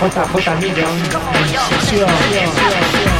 JJ Million en sesión.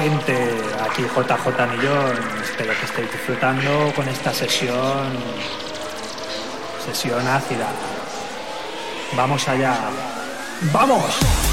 Gente, aquí JJ Millón, espero que estéis disfrutando con esta sesión, sesión ácida. Vamos allá, ¡vamos!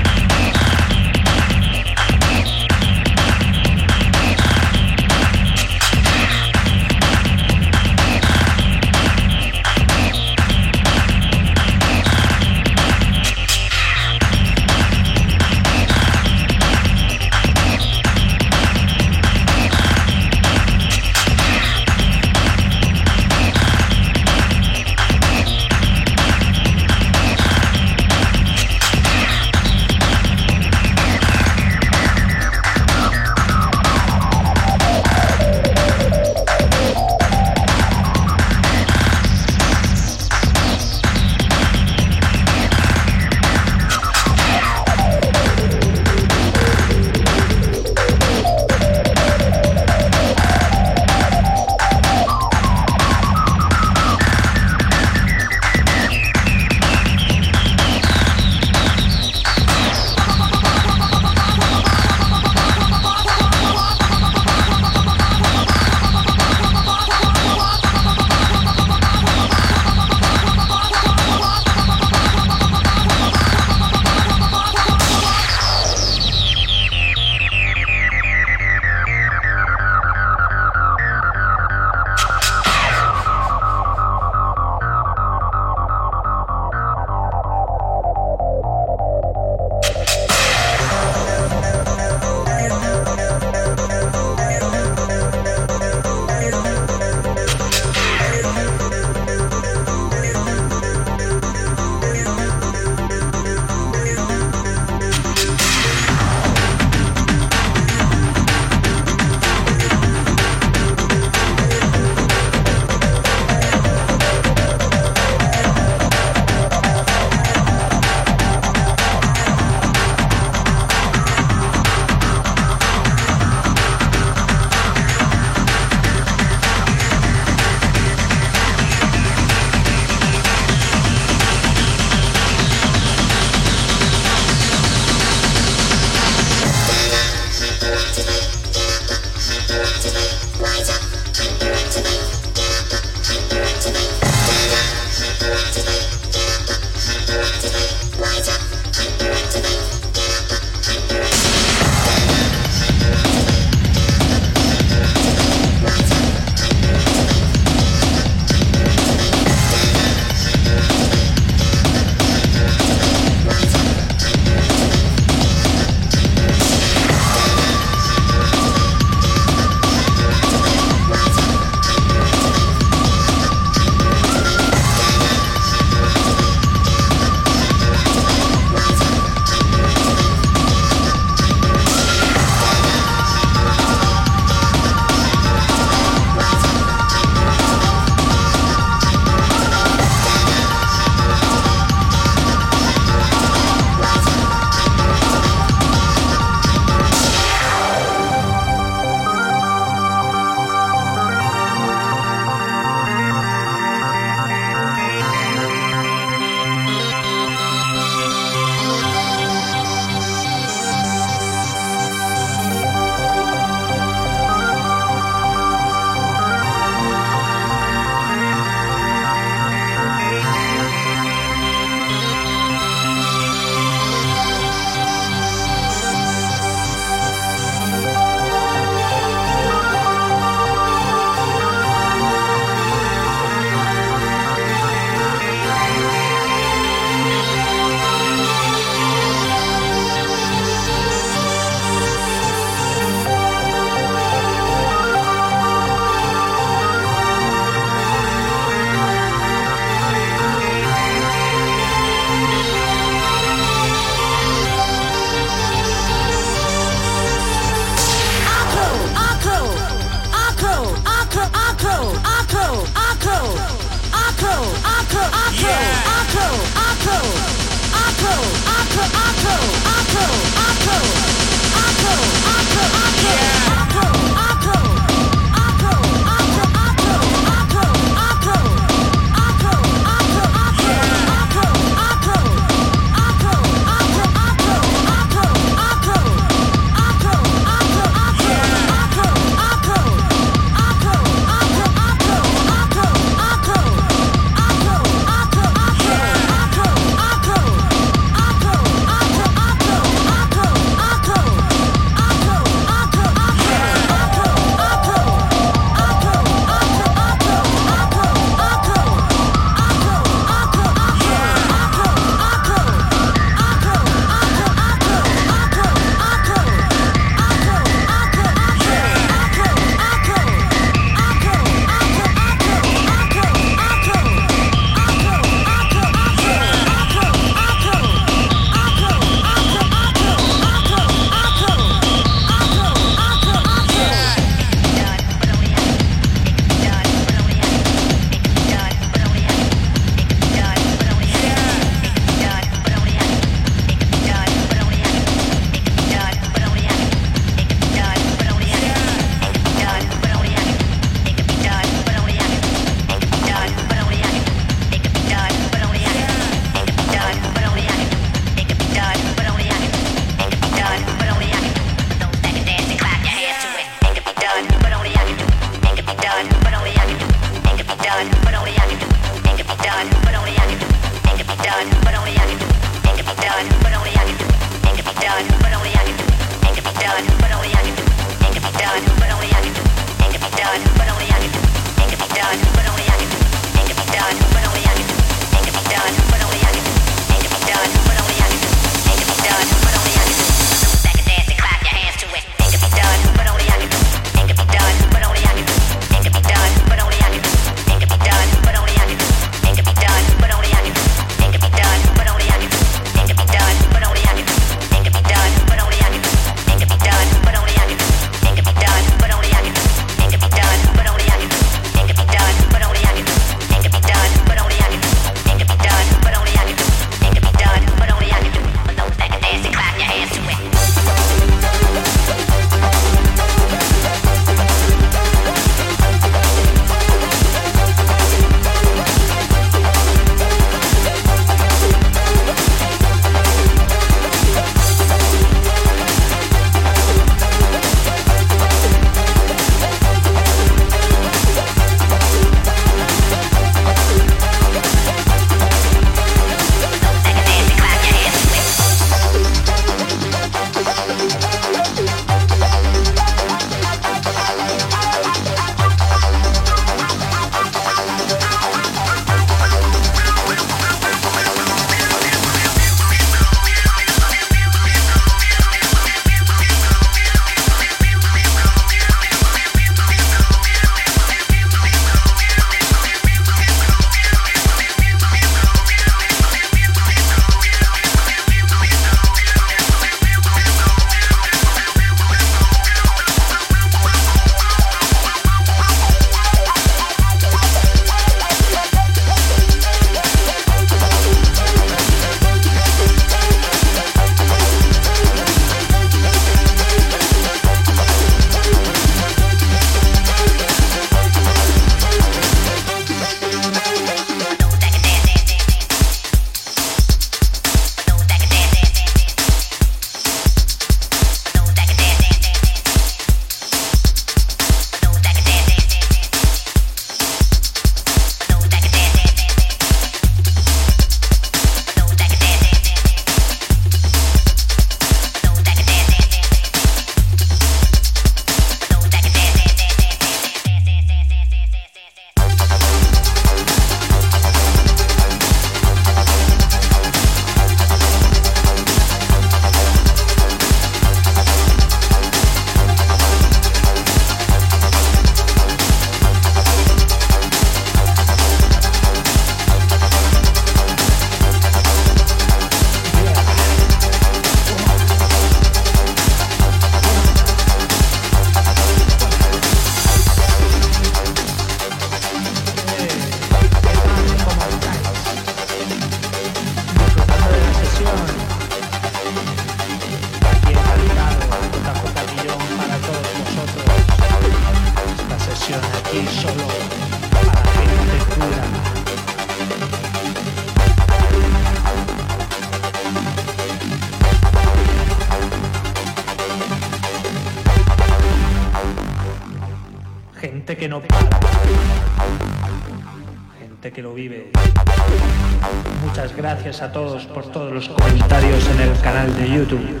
A todos por todos los comentarios en el canal de YouTube.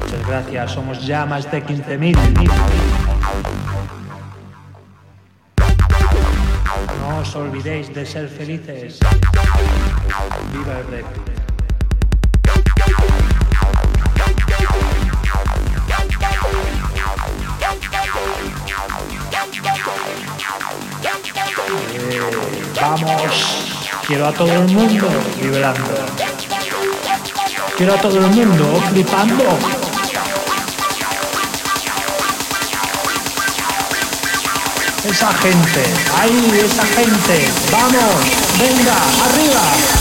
Muchas gracias, somos ya más de 15.000. No os olvidéis de ser felices. Viva el rap. vamos. Quiero a todo el mundo vibrando. Quiero a todo el mundo flipando. Esa gente, ahí, esa gente. Vamos, venga, arriba.